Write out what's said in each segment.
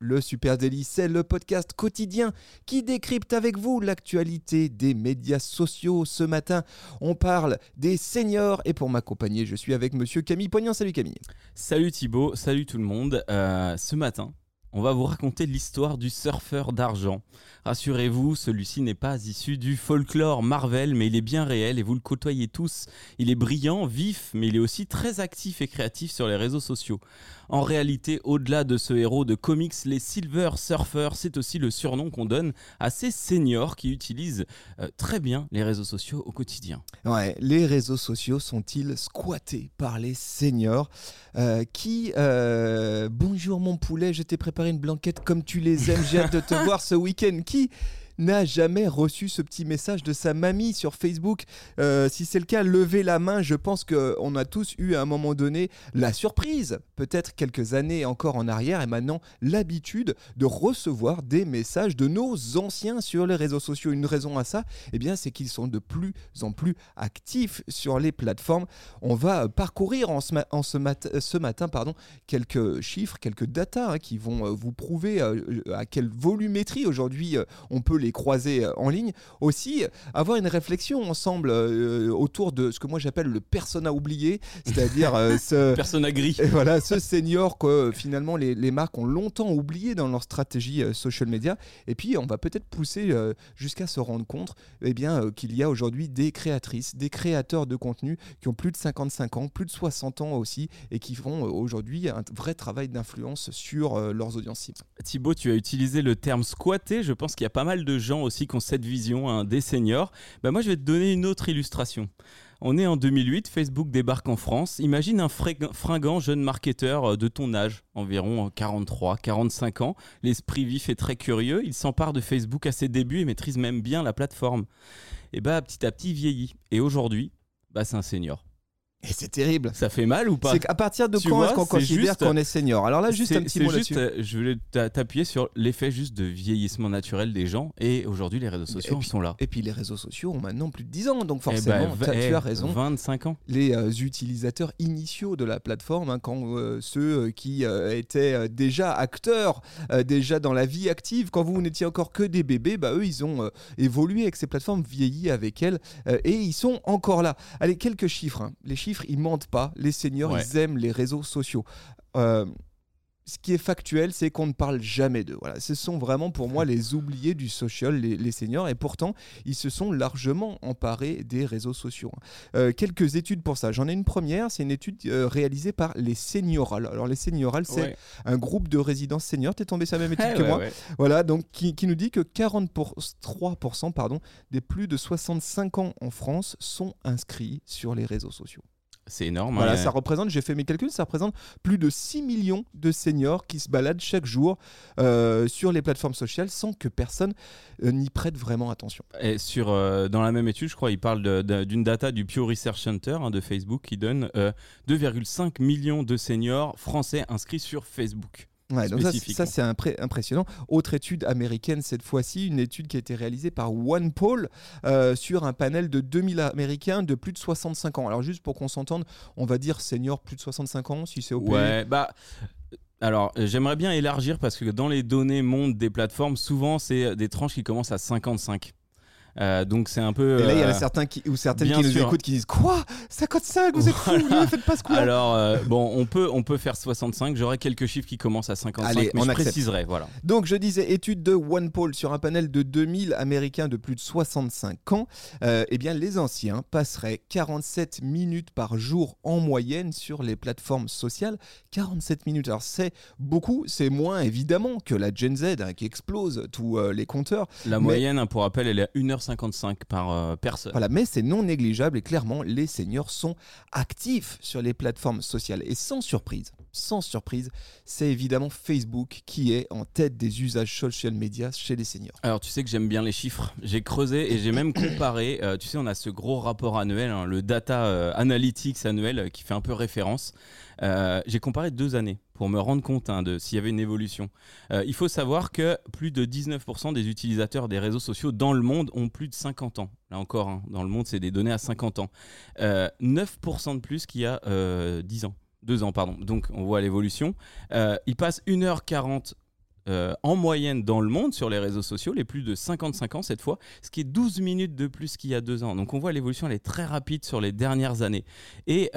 Le Super Daily, c'est le podcast quotidien qui décrypte avec vous l'actualité des médias sociaux. Ce matin, on parle des seniors et pour m'accompagner, je suis avec monsieur Camille Poignant. Salut Camille. Salut Thibaut, salut tout le monde. Euh, ce matin, on va vous raconter l'histoire du surfeur d'argent. Rassurez-vous, celui-ci n'est pas issu du folklore Marvel, mais il est bien réel et vous le côtoyez tous. Il est brillant, vif, mais il est aussi très actif et créatif sur les réseaux sociaux. En réalité, au-delà de ce héros de comics, les Silver Surfers, c'est aussi le surnom qu'on donne à ces seniors qui utilisent euh, très bien les réseaux sociaux au quotidien. Les réseaux sociaux sont-ils squattés par les seniors? Euh, qui... euh, bonjour mon poulet, je t'ai préparé une blanquette comme tu les aimes, j'ai hâte de te voir ce week-end. Qui n'a jamais reçu ce petit message de sa mamie sur Facebook Euh, Si c'est le cas, levez la main. Je pense qu'on a tous eu à un moment donné la surprise, peut-être quelques années encore en arrière, et maintenant l'habitude de recevoir des messages de nos anciens sur les réseaux sociaux. Une raison à ça, eh bien, c'est qu'ils sont de plus en plus actifs sur les plateformes. On va parcourir en ce, matin pardon, quelques chiffres, quelques datas hein, qui vont euh, vous prouver euh, à quelle volumétrie aujourd'hui on peut les croiser euh, en ligne. Aussi, avoir une réflexion ensemble euh, autour de ce que moi j'appelle le persona oublié, c'est-à-dire euh, ce, Personne gris. et voilà, ce senior que euh, finalement les, les marques ont longtemps oublié dans leur stratégie euh, social media. Et puis on va peut-être pousser euh, jusqu'à se rendre compte eh bien, euh, qu'il y a aujourd'hui des créatrices, des créateurs de contenu qui ont plus de 55 ans, plus de 60 ans aussi, et qui font euh, aujourd'hui un vrai travail d'influence sur euh, leurs audiences cibles. Thibaut, tu as utilisé le terme squatter. Je pense qu'il y a pas mal de gens aussi qui ont cette vision hein, des seniors. Bah, moi, je vais te donner une autre illustration. On est en 2008, Facebook débarque en France. Imagine un fringant jeune marketeur euh, de ton âge, environ euh, 43, 45 ans, l'esprit vif et très curieux. Il s'empare de Facebook à ses débuts et maîtrise même bien la plateforme. Et bah, petit à petit, il vieillit. Et aujourd'hui, bah, c'est un senior. Et c'est terrible. Ça fait mal ou pas C'est qu'à partir de Tu quand est-ce qu'on considère qu'on est senior Alors là, juste un petit mot là-dessus. euh, Je voulais t'a- t'appuyer sur l'effet juste de vieillissement naturel des gens. Et aujourd'hui, les réseaux sociaux puis- sont là. Et puis les réseaux sociaux ont maintenant plus de 10 ans, donc Eh forcément, ben, v- tu eh, as raison. 25 ans. les euh, utilisateurs initiaux de la plateforme, hein, quand euh, ceux qui euh, étaient déjà acteurs, déjà dans la vie active, quand vous n'étiez encore que des bébés, bah, eux, ils ont évolué avec ces plateformes, vieilli avec elles, et ils sont encore là. Allez, quelques chiffres. hein. Les chiffres, ils mentent pas. Les seniors, Ouais. ils aiment les réseaux sociaux. Euh, ce qui est factuel, c'est qu'on ne parle jamais d'eux. Voilà, ce sont vraiment pour moi les oubliés du social, les, les seniors, et pourtant ils se sont largement emparés des réseaux sociaux. Euh, quelques études pour ça. J'en ai une première, c'est une étude euh, réalisée par les Seniorales. Alors les Seniorales, c'est Ouais. un groupe de résidents seniors. T'es tombé sur la même étude que ouais, moi. Voilà, donc qui, qui nous dit que 43% pardon, des plus de 65 ans en France sont inscrits sur les réseaux sociaux. C'est énorme. Voilà, ça représente, j'ai fait mes calculs, ça représente plus de 6 millions de seniors qui se baladent chaque jour euh, sur les plateformes sociales sans que personne euh, n'y prête vraiment attention. Et sur, euh, dans la même étude, je crois, il parle d'une data du Pew Research Center hein, de Facebook qui donne euh, 2,5 millions de seniors français inscrits sur Facebook. Ouais, donc ça, ça, c'est impré- impressionnant. Autre étude américaine cette fois-ci, une étude qui a été réalisée par OnePoll euh, sur un panel de 2000 Américains de plus de 65 ans. Alors juste pour qu'on s'entende, on va dire senior plus de 65 ans si c'est au. Ouais, bah. Alors, euh, j'aimerais bien élargir parce que dans les données mondes des plateformes, souvent, c'est des tranches qui commencent à 55. Euh, donc, c'est un peu. Et là, il y en a euh, certains qui, ou certaines qui nous sûr. écoutent qui disent Quoi? 55 Vous êtes fous Ne faites pas ce coup-là Alors, euh, bon, on peut, on peut faire 65. J'aurai quelques chiffres qui commencent à 55, Allez, mais on je accepte. préciserai. Voilà. Donc je disais étude de OnePoll sur un panel de 2000 Américains de plus de 65 ans. Eh bien les anciens passeraient 47 minutes par jour en moyenne sur les plateformes sociales. 47 minutes. Alors c'est beaucoup, c'est moins évidemment que la Gen Z hein, qui explose tous euh, les compteurs. La Mais- moyenne, hein, pour rappel, elle est à 1h55 par euh, personne. Voilà, mais c'est non négligeable et clairement les seniors sont actifs sur les plateformes sociales. Et sans surprise, sans surprise, c'est évidemment Facebook qui est en tête des usages social media chez les seniors. Alors tu sais que j'aime bien les chiffres. J'ai creusé et j'ai même comparé. euh, tu sais, on a ce gros rapport annuel, hein, le data euh, analytics annuel euh, qui fait un peu référence. J'ai comparé deux années pour me rendre compte hein, de s'il y avait une évolution. Il faut savoir que plus de 19% des utilisateurs des réseaux sociaux dans le monde ont plus de 50 ans. Là encore, hein, dans le monde, c'est des données à 50 ans. 9% euh, de plus qu'il y a 10 ans. 2 ans, pardon. Donc on voit l'évolution. ils passent 1h40 en moyenne dans le monde sur les réseaux sociaux, les plus de 55 ans cette fois, ce qui est 12 minutes de plus qu'il y a deux ans. Donc on voit l'évolution, elle est très rapide sur les dernières années. Et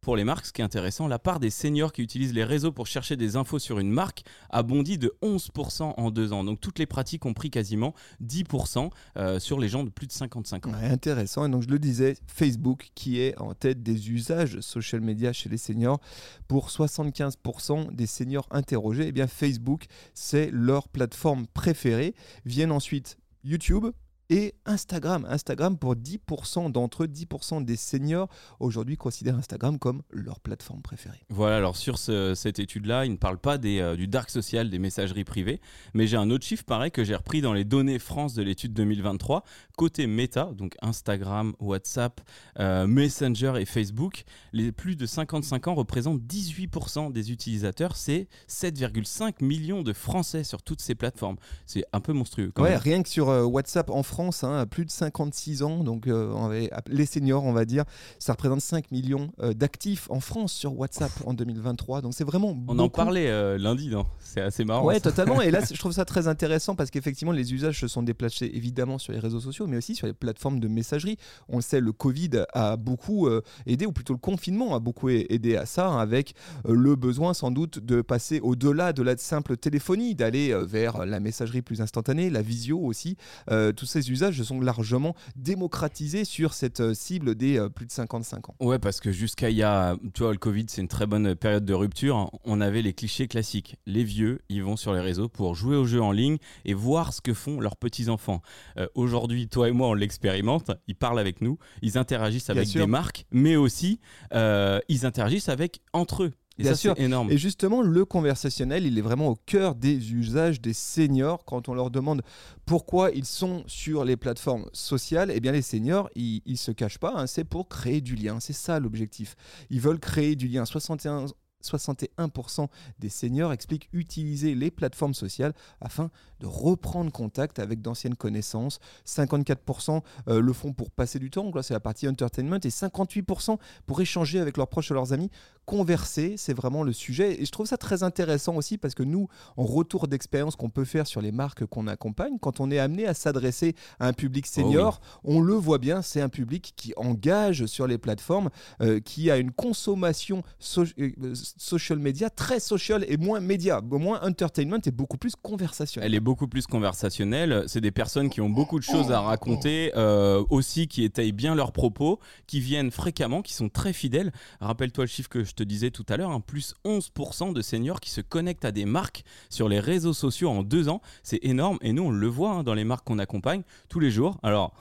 pour les marques, ce qui est intéressant, la part des seniors qui utilisent les réseaux pour chercher des infos sur une marque a bondi de 11% en deux ans. Donc toutes les pratiques ont pris quasiment 10% euh, sur les gens de plus de 55 ans. intéressant. Et donc je le disais, Facebook qui est en tête des usages social media chez les seniors. Pour 75% des seniors interrogés, eh bien Facebook, c'est leur plateforme préférée. Viennent ensuite YouTube, et Instagram. Instagram, pour 10% d'entre eux, 10% des seniors aujourd'hui considèrent Instagram comme leur plateforme préférée. Voilà, alors sur cette étude-là, il ne parle pas des, euh, du dark social, des messageries privées, mais j'ai un autre chiffre pareil que j'ai repris dans les données France de l'étude 2023. Côté Meta, donc Instagram, WhatsApp, euh, Messenger et Facebook, les plus de 55 ans représentent 18% des utilisateurs. C'est 7,5 millions de Français sur toutes ces plateformes. C'est un peu monstrueux. ouais, rien que sur euh, WhatsApp en France, France, hein, plus de 56 ans, donc euh, les seniors, on va dire, ça représente 5 millions euh, d'actifs en France sur WhatsApp en 2023. Donc c'est vraiment. On en parlait euh, lundi, non? C'est assez marrant. Ouais, totalement. Et là, je trouve ça très intéressant parce qu'effectivement, les usages se sont déplacés évidemment sur les réseaux sociaux, mais aussi sur les plateformes de messagerie. On le sait, le Covid a beaucoup aidé, ou plutôt le confinement a beaucoup aidé à ça, hein, avec le besoin sans doute de passer au-delà de la simple téléphonie, d'aller vers la messagerie plus instantanée, la visio aussi. tous ces usages sont largement démocratisés sur cette euh, cible des euh, plus de 55 ans. Ouais, parce que jusqu'à il y a, tu vois, le Covid, c'est une très bonne période de rupture. On avait les clichés classiques. Les vieux, ils vont sur les réseaux pour jouer aux jeux en ligne et voir ce que font leurs petits-enfants. Euh, aujourd'hui, toi et moi, on l'expérimente. Ils parlent avec nous, ils interagissent avec des marques, mais aussi ils interagissent avec entre eux. Et Bien sûr. Énorme. Et justement, le conversationnel, il est vraiment au cœur des usages des seniors. Quand on leur demande pourquoi ils sont sur les plateformes sociales, eh bien les seniors, ils, ne se cachent pas. Hein. c'est pour créer du lien. C'est ça l'objectif. Ils veulent créer du lien. 61 61% des seniors expliquent utiliser les plateformes sociales afin de reprendre contact avec d'anciennes connaissances. 54% euh, le font pour passer du temps, c'est la partie entertainment, et 58% pour échanger avec leurs proches ou leurs amis. Converser, c'est vraiment le sujet. Et je trouve ça très intéressant aussi parce que nous, en retour d'expérience qu'on peut faire sur les marques qu'on accompagne, quand on est amené à s'adresser à un public oh senior, on le voit bien, c'est un public qui engage sur les plateformes, euh, qui a une consommation euh, social media très social et moins média, moins entertainment et beaucoup plus conversationnel beaucoup plus conversationnel. C'est des personnes qui ont beaucoup de choses à raconter, euh, aussi qui étayent bien leurs propos, qui viennent fréquemment, qui sont très fidèles. Rappelle-toi le chiffre que je te disais tout à l'heure, hein, plus 11% de seniors qui se connectent à des marques sur les réseaux sociaux en deux ans. C'est énorme et nous on le voit hein, dans les marques qu'on accompagne tous les jours. Alors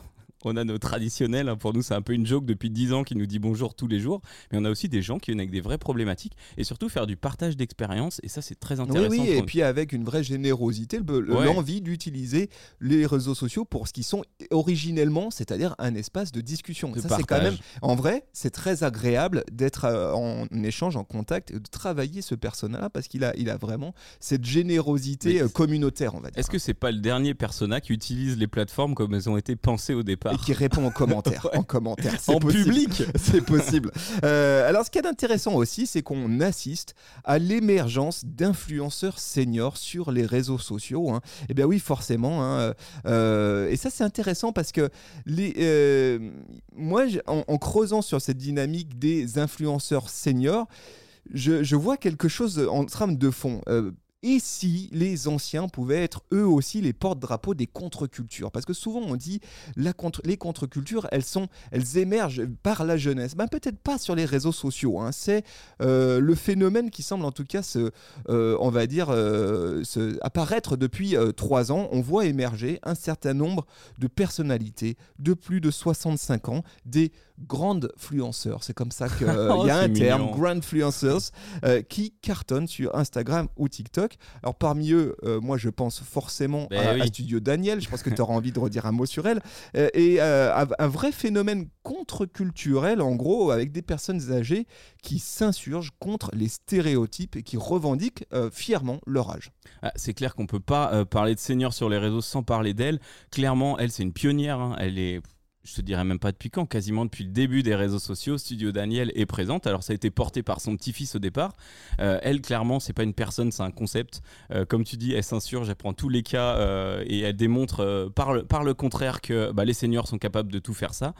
on a nos traditionnels, hein. pour nous c'est un peu une joke depuis 10 ans qui nous dit bonjour tous les jours, mais on a aussi des gens qui viennent avec des vraies problématiques et surtout faire du partage d'expérience et ça c'est très intéressant. Oui, oui et puis avec une vraie générosité, l'envie d'utiliser les réseaux sociaux pour ce qu'ils sont originellement, c'est-à-dire un espace de discussion. ça c'est quand même, en vrai, c'est très agréable d'être euh, en échange, en contact, de travailler ce persona parce qu'il a, il a vraiment cette générosité euh, communautaire, on va dire. Est-ce que c'est pas le dernier persona qui utilise les plateformes comme elles ont été pensées au départ? Qui répond en commentaire. En commentaire. En public. C'est possible. Euh, alors, ce qui est intéressant aussi, c'est qu'on assiste à l'émergence d'influenceurs seniors sur les réseaux sociaux. Hein. Eh bien oui, forcément. Hein, euh, et ça, c'est intéressant parce que les, euh, moi, en, creusant sur cette dynamique des influenceurs seniors, je, je vois quelque chose en trame de fond et si les anciens pouvaient être eux aussi les porte-drapeaux des contre-cultures? Parce que souvent on dit la contre, les contre-cultures, elles, sont, elles émergent par la jeunesse. Ben, Peut-être pas sur les réseaux sociaux. Hein. C'est euh, le phénomène qui semble en tout cas se, euh, on va dire, euh, se apparaître depuis trois ans. On voit émerger un certain nombre de personnalités de plus de 65 ans, des grandes influenceurs. C'est comme ça qu'il y a un terme, grand influencers, qui cartonnent sur Instagram ou TikTok. Alors parmi eux, euh, moi je pense forcément Ben à, oui. à Studio Daniel, je pense que tu auras envie de redire un mot sur elle, Euh, et euh, un- vrai phénomène contre-culturel en gros avec des personnes âgées qui s'insurgent contre les stéréotypes et qui revendiquent fièrement leur âge. Ah, c'est clair qu'on peut pas parler de senior sur les réseaux sans parler d'elle. Clairement, elle, c'est une pionnière. hein. Elle est, je te dirais même pas depuis quand, quasiment depuis le début des réseaux sociaux. Studio Daniel est présente. Alors, ça a été porté par son petit-fils au départ. Euh, elle, clairement, c'est pas une personne, c'est un concept. Euh, comme tu dis, elle s'insurge, elle prend tous les cas euh, et elle démontre par, le, contraire que bah, les seniors sont capables de tout faire ça.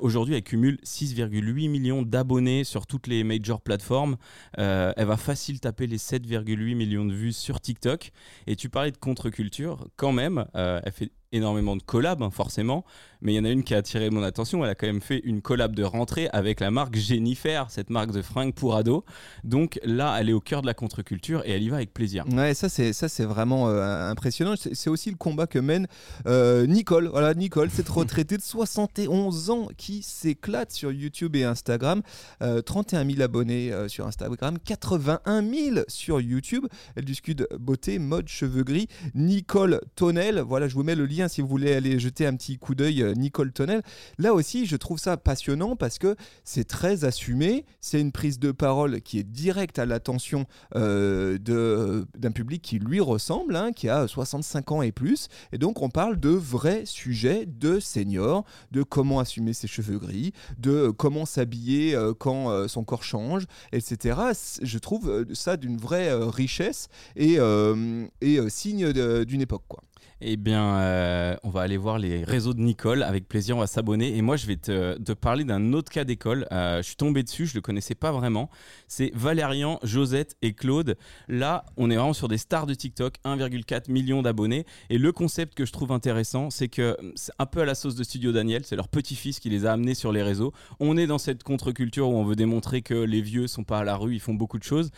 Aujourd'hui, elle cumule 6,8 millions d'abonnés sur toutes les major plateformes. Elle va facile taper les 7,8 millions de vues sur TikTok. Et tu parlais de contre-culture, quand même, elle fait énormément de collabs, hein, forcément, mais il y en a une qui a attiré mon attention. Elle a quand même fait une collab de rentrée avec la marque Jennifer, cette marque de fringues pour ados. Donc là, elle est au cœur de la contre-culture et elle y va avec plaisir. Ouais, ça c'est ça c'est vraiment euh, impressionnant. C'est aussi le combat que mène euh, Nicole. Voilà, Nicole, cette retraitée de 71 ans qui s'éclate sur YouTube et Instagram. Euh, 31 000 abonnés euh, sur Instagram, 81 000 sur YouTube. Elle discute beauté, mode, cheveux gris. Nicole Tonnel. Voilà, je vous mets le lien si vous voulez aller jeter un petit coup d'œil. euh, Nicole Tonnel. Là aussi, je trouve ça passionnant parce que c'est très assumé. C'est une prise de parole qui est directe à l'attention euh, de- d'un public qui lui ressemble, hein, qui a 65 ans et plus. Et donc, on parle de vrais sujets de seniors, de comment assumer ses cheveux gris, de comment s'habiller euh, quand euh, son corps change, etc. Je trouve euh, ça d'une vraie euh, richesse et, euh, et euh, signe d'une époque. Quoi. Eh bien, euh, on va aller voir les réseaux de Nicole avec plaisir. On va s'abonner. Et moi, je vais te, parler d'un autre cas d'école. Euh, je suis tombé dessus, je le connaissais pas vraiment. C'est Valérian, Josette et Claude. Là, on est vraiment sur des stars de TikTok, 1,4 million d'abonnés. Et le concept que je trouve intéressant, c'est que c'est un peu à la sauce de Studio Daniel. C'est leur petit-fils qui les a amenés sur les réseaux. On est dans cette contre-culture où on veut démontrer que les vieux sont pas à la rue, ils font beaucoup de choses.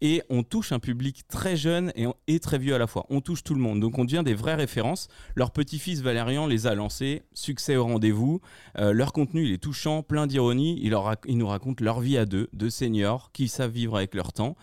Et on touche un public très jeune et, très vieux à la fois. On touche tout le monde. Donc on devient des vraies références. Leur petit-fils Valérian les a lancés. Succès au rendez-vous. Euh, leur contenu, il est touchant, plein d'ironie. Il, nous racontent leur vie à deux, deux seniors qui savent vivre avec leur temps.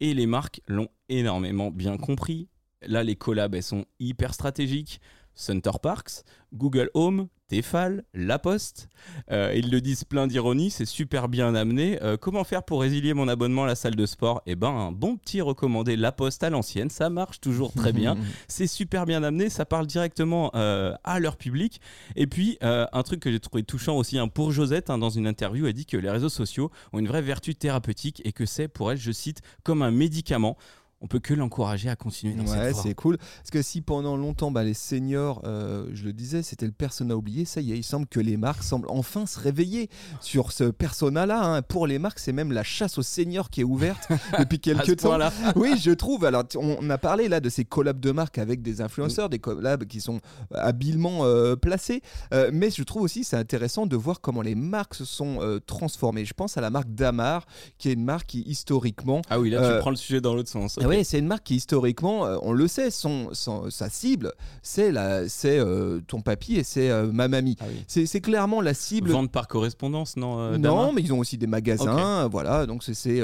Et les marques l'ont énormément bien compris. Là, les collabs, elles sont hyper stratégiques. Center Parks, Google Home, Tefal, La Poste. Euh, ils le disent plein d'ironie, c'est super bien amené. Euh, comment faire pour résilier mon abonnement à la salle de sport? Eh ben, un bon petit recommandé La Poste à l'ancienne, ça marche toujours très bien. C'est super bien amené, ça parle directement euh, à leur public. Et puis, un truc que j'ai trouvé touchant aussi hein, pour Josette, hein, dans une interview, elle dit que les réseaux sociaux ont une vraie vertu thérapeutique et que c'est pour elle, je cite, comme un médicament. On peut que l'encourager à continuer dans Ouais, cette voie. c'est cool. Parce que si pendant longtemps, bah, les seniors, euh, je le disais, c'était le persona oublié, ça y est, il semble que les marques semblent enfin se réveiller sur ce persona-là. hein. Pour les marques, c'est même la chasse aux seniors qui est ouverte depuis quelques temps. Oui, je trouve. Alors, on a parlé là de ces collabs de marques avec des influenceurs, des collabs qui sont habilement euh, placés. Euh, mais je trouve aussi c'est intéressant de voir comment les marques se sont euh, transformées. Je pense à la marque Damar, qui est une marque qui historiquement Ah oui, là, Euh, tu prends le sujet dans l'autre sens. Oui, c'est une marque qui historiquement, euh, on le sait, son, son- sa cible, c'est euh, ton papy et c'est euh, ma mamie. Ah oui. C'est clairement la cible. Vente par correspondance, non euh, non, mais ils ont aussi des magasins, voilà, donc c'est-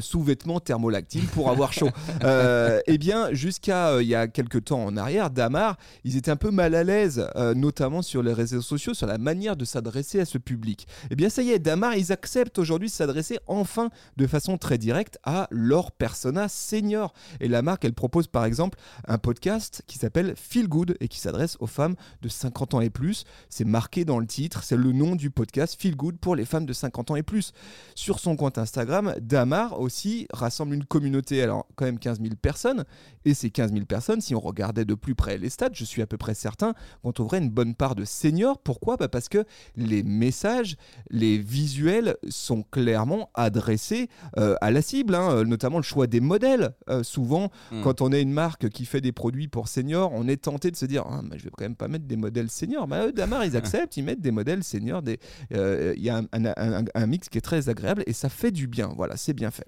sous-vêtements thermolactiles pour avoir chaud. Eh bien, jusqu'à il y a quelques temps en arrière, Damar, ils étaient un peu mal à l'aise, notamment sur les réseaux sociaux, sur la manière de s'adresser à ce public. Eh bien, ça y est, Damar, ils acceptent aujourd'hui de s'adresser enfin de façon très directe à leur persona senior. Et la marque, elle propose par exemple un podcast qui s'appelle Feel Good et qui s'adresse aux femmes de 50 ans et plus. C'est marqué dans le titre, c'est le nom du podcast Feel Good pour les femmes de 50 ans et plus. Sur son compte Instagram, Damar aussi rassemble une communauté, alors quand même 15 000 personnes. Et ces 15 000 personnes, si on regardait de plus près les stats, je suis à peu près certain qu'on trouverait une bonne part de seniors. Pourquoi? Bah Parce que les messages, les visuels sont clairement adressés euh, à la cible, hein, euh, notamment le choix des modèles. Euh, souvent, Mm. quand on est une marque qui fait des produits pour seniors, on est tenté de se dire ah, mais je vais quand même pas mettre des modèles seniors. Bah, eux, Damar, ils acceptent, ils mettent des modèles seniors. des- euh, Il y a un, un- un- un mix qui est très agréable et ça fait du bien. Voilà, c'est bien fait.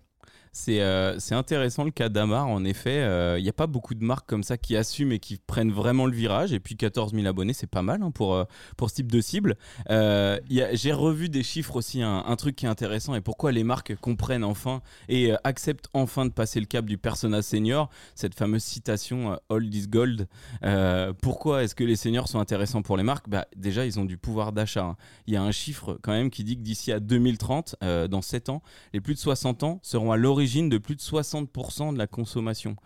C'est euh, intéressant le cas d'Amar, en effet. euh, Il n'y a pas beaucoup de marques comme ça qui assument et qui prennent vraiment le virage. Et puis 14 000 abonnés, c'est pas mal hein, pour, euh, pour ce type de cible. Euh, J'ai revu des chiffres aussi, un, truc qui est intéressant et pourquoi les marques comprennent enfin et euh, acceptent enfin de passer le cap du persona senior, cette fameuse citation euh, Old is Gold. Euh, pourquoi est-ce que les seniors sont intéressants pour les marques? Bah, Déjà, ils ont du pouvoir d'achat. hein. Il y a un chiffre quand même qui dit que d'ici à 2030, euh, dans 7 ans, les plus de 60 ans seront à l'origine de plus de 60% de la consommation.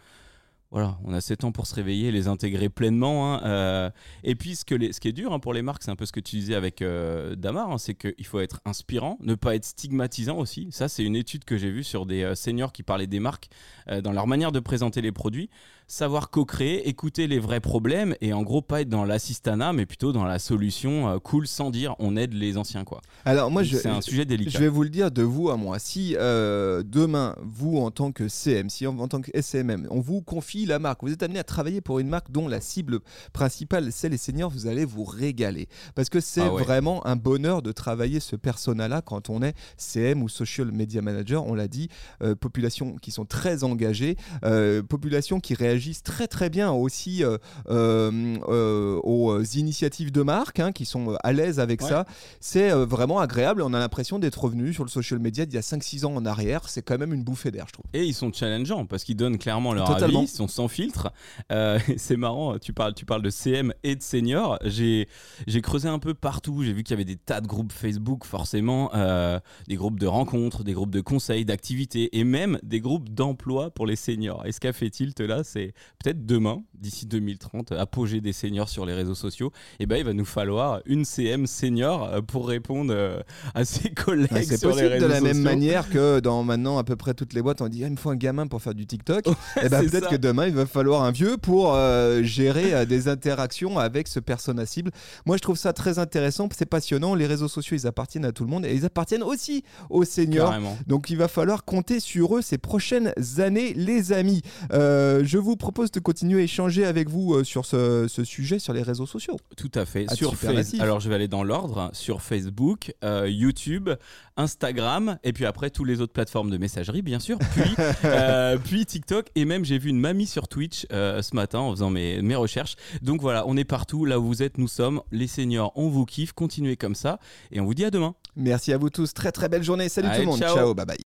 Voilà, on a 7 ans pour se réveiller les intégrer pleinement. hein. Euh, et puis, ce, que ce qui est dur hein, pour les marques, c'est un peu ce que tu disais avec euh, Damar, hein, c'est qu'il faut être inspirant, ne pas être stigmatisant aussi. Ça, c'est une étude que j'ai vue sur des euh, seniors qui parlaient des marques dans leur manière de présenter les produits. Savoir co-créer, écouter les vrais problèmes et en gros, pas être dans l'assistanat, mais plutôt dans la solution euh, cool sans dire on aide les anciens. quoi. Alors moi, je, c'est un sujet délicat. Je vais vous le dire de vous à moi. Si euh, demain, vous en tant que CM, si en, en tant que SMM, on vous confie la marque, vous êtes amené à travailler pour une marque dont la cible principale c'est les seniors, vous allez vous régaler. Parce que c'est Ah ouais. vraiment un bonheur de travailler ce persona-là quand on est CM ou Social Media Manager. On l'a dit, euh, population qui sont très engagées, euh, population qui réagissent très très bien aussi euh, euh, euh, aux initiatives de marque, hein, qui sont à l'aise avec Ouais. ça. C'est vraiment agréable. On a l'impression d'être revenu sur le social media d'il y a 5-6 ans en arrière. C'est quand même une bouffée d'air, je trouve. Et ils sont challengeants parce qu'ils donnent clairement leur Totalement. avis, ils sont sans filtre. Euh, c'est marrant, tu parles, tu parles de CM et de senior. J'ai, j'ai creusé un peu partout, j'ai vu qu'il y avait des tas de groupes Facebook, forcément, euh, des groupes de rencontres, des groupes de conseils, d'activités et même des groupes d'emploi pour les seniors. Et ce qu'a fait Tilt là, c'est peut-être demain, d'ici 2030, apogée des seniors sur les réseaux sociaux. Et ben il va nous falloir une CM senior euh, pour répondre euh, à ses collègues Ouais, c'est sur les possible réseaux de la même sociaux. manière que dans maintenant à peu près toutes les boîtes, on dit Ah, il me faut un gamin pour faire du TikTok. et ben peut-être que demain il va falloir un vieux pour euh, gérer des interactions avec ce persona cible. Moi je trouve ça très intéressant, c'est passionnant. Les réseaux sociaux ils appartiennent à tout le monde et ils appartiennent aussi aux seniors. Carrément. Donc il va falloir compter sur eux ces prochaines années, les amis. Euh, je vous propose de continuer à échanger avec vous euh, sur ce, ce sujet sur les réseaux sociaux. Tout à fait. Ah, sur Face-. Alors je vais aller dans l'ordre. Sur Facebook, euh, YouTube, Instagram, et puis après tous les autres plateformes de messagerie, bien sûr. Puis, euh, puis TikTok, et même j'ai vu une mamie sur Twitch euh, ce matin en faisant mes, mes recherches. Donc voilà, on est partout. Là où vous êtes, nous sommes. Les seniors, on vous kiffe. Continuez comme ça, et on vous dit à demain. Merci à vous tous. Très très belle journée. Salut Allez, tout le monde. ciao. ciao bye bye.